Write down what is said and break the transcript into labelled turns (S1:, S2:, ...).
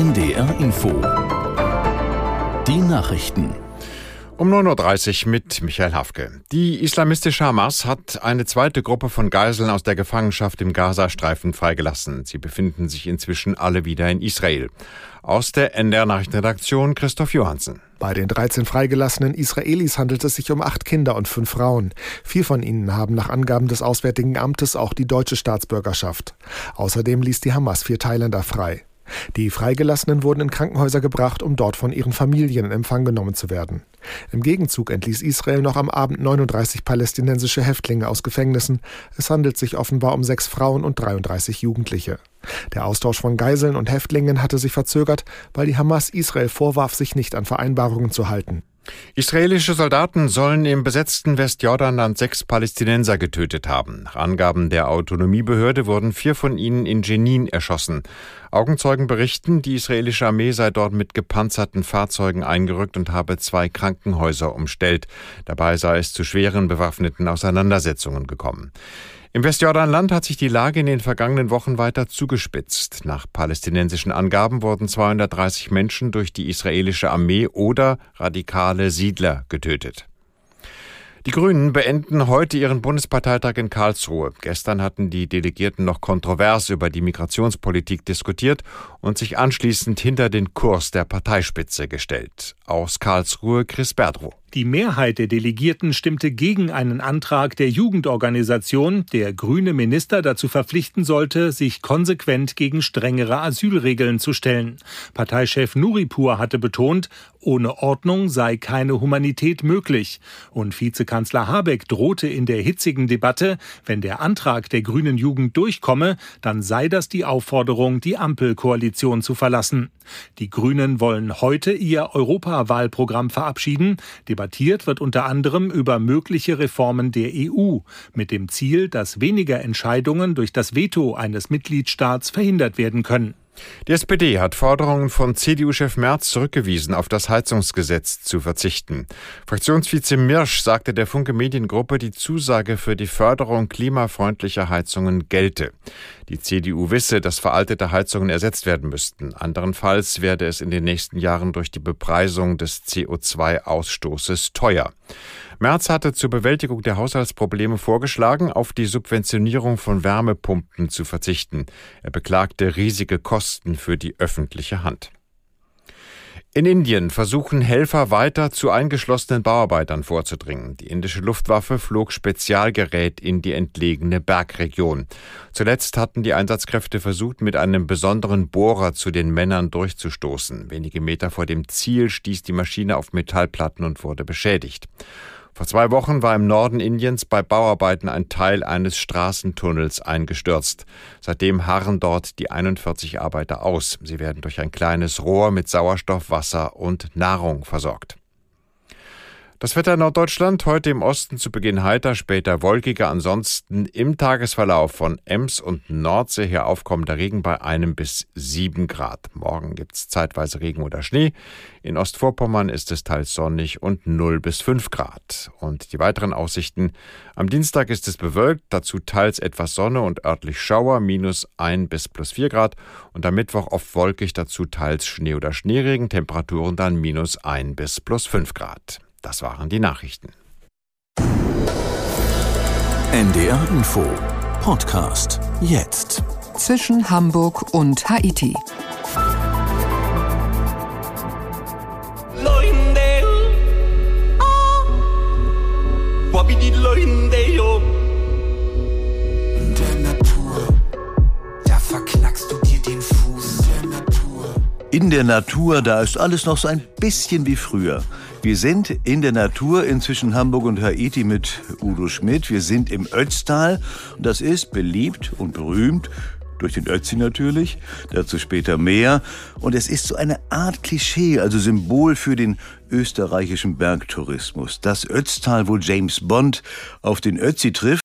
S1: NDR Info. Die Nachrichten.
S2: Um 9.30 Uhr mit Michael Hafke. Die islamistische Hamas hat eine zweite Gruppe von Geiseln aus der Gefangenschaft im Gazastreifen freigelassen. Sie befinden sich inzwischen alle wieder in Israel. Aus der NDR Nachrichtenredaktion Christoph Johansen.
S3: Bei den 13 freigelassenen Israelis handelt es sich um acht Kinder und fünf Frauen. Vier von ihnen haben nach Angaben des Auswärtigen Amtes auch die deutsche Staatsbürgerschaft. Außerdem ließ die Hamas vier Thailänder frei. Die Freigelassenen wurden in Krankenhäuser gebracht, um dort von ihren Familien in Empfang genommen zu werden. Im Gegenzug entließ Israel noch am Abend 39 palästinensische Häftlinge aus Gefängnissen. Es handelt sich offenbar um sechs Frauen und 33 Jugendliche. Der Austausch von Geiseln und Häftlingen hatte sich verzögert, weil die Hamas Israel vorwarf, sich nicht an Vereinbarungen zu halten.
S2: Israelische Soldaten sollen im besetzten Westjordanland sechs Palästinenser getötet haben. Nach Angaben der Autonomiebehörde wurden vier von ihnen in Jenin erschossen. Augenzeugen berichten, die israelische Armee sei dort mit gepanzerten Fahrzeugen eingerückt und habe zwei Krankenhäuser umstellt. Dabei sei es zu schweren bewaffneten Auseinandersetzungen gekommen. Im Westjordanland hat sich die Lage in den vergangenen Wochen weiter zugespitzt. Nach palästinensischen Angaben wurden 230 Menschen durch die israelische Armee oder radikale Siedler getötet. Die Grünen beenden heute ihren Bundesparteitag in Karlsruhe. Gestern hatten die Delegierten noch kontrovers über die Migrationspolitik diskutiert und sich anschließend hinter den Kurs der Parteispitze gestellt. Aus Karlsruhe Chris Berdrow.
S4: Die Mehrheit der Delegierten stimmte gegen einen Antrag der Jugendorganisation, der grüne Minister dazu verpflichten sollte, sich konsequent gegen strengere Asylregeln zu stellen. Parteichef Nuripur hatte betont, ohne Ordnung sei keine Humanität möglich. Und Vizekanzler Habeck drohte in der hitzigen Debatte, wenn der Antrag der grünen Jugend durchkomme, dann sei das die Aufforderung, die Ampelkoalition zu verlassen. Die Grünen wollen heute ihr Europawahlprogramm verabschieden. Debattiert wird unter anderem über mögliche Reformen der EU mit dem Ziel, dass weniger Entscheidungen durch das Veto eines Mitgliedstaats verhindert werden können.
S2: Die SPD hat Forderungen von CDU-Chef Merz zurückgewiesen, auf das Heizungsgesetz zu verzichten. Fraktionsvize Mirsch sagte der Funke Mediengruppe, die Zusage für die Förderung klimafreundlicher Heizungen gelte. Die CDU wisse, dass veraltete Heizungen ersetzt werden müssten. Anderenfalls werde es in den nächsten Jahren durch die Bepreisung des CO2-Ausstoßes teuer. Merz hatte zur Bewältigung der Haushaltsprobleme vorgeschlagen, auf die Subventionierung von Wärmepumpen zu verzichten. Er beklagte riesige Kosten für die öffentliche Hand. In Indien versuchen Helfer weiter zu eingeschlossenen Bauarbeitern vorzudringen. Die indische Luftwaffe flog Spezialgerät in die entlegene Bergregion. Zuletzt hatten die Einsatzkräfte versucht, mit einem besonderen Bohrer zu den Männern durchzustoßen. Wenige Meter vor dem Ziel stieß die Maschine auf Metallplatten und wurde beschädigt. Vor zwei Wochen war im Norden Indiens bei Bauarbeiten ein Teil eines Straßentunnels eingestürzt. Seitdem harren dort die 41 Arbeiter aus. Sie werden durch ein kleines Rohr mit Sauerstoff, Wasser und Nahrung versorgt. Das Wetter in Norddeutschland heute im Osten zu Beginn heiter, später wolkiger. Ansonsten im Tagesverlauf von Ems und Nordsee her aufkommender Regen bei einem bis sieben Grad. Morgen gibt's zeitweise Regen oder Schnee. In Ostvorpommern ist es teils sonnig und 0 bis 5 Grad. Und die weiteren Aussichten. Am Dienstag ist es bewölkt, dazu teils etwas Sonne und örtlich Schauer, minus 1 bis plus 4 Grad. Und am Mittwoch oft wolkig, dazu teils Schnee oder Schneeregen, Temperaturen dann minus 1 bis plus 5 Grad. Das waren die Nachrichten.
S1: NDR Info Podcast jetzt.
S5: Zwischen Hamburg und Haiti.
S6: In der Natur, da verknackst du dir den Fuß. In der Natur.
S7: In der Natur, da ist alles noch so ein bisschen wie früher. Wir sind in der Natur inzwischen Hamburg und Haiti mit Udo Schmidt. Wir sind im Ötztal das ist beliebt und berühmt durch den Ötzi natürlich, dazu später mehr. Und es ist so eine Art Klischee, also Symbol für den österreichischen Bergtourismus. Das Ötztal, wo James Bond auf den Ötzi trifft.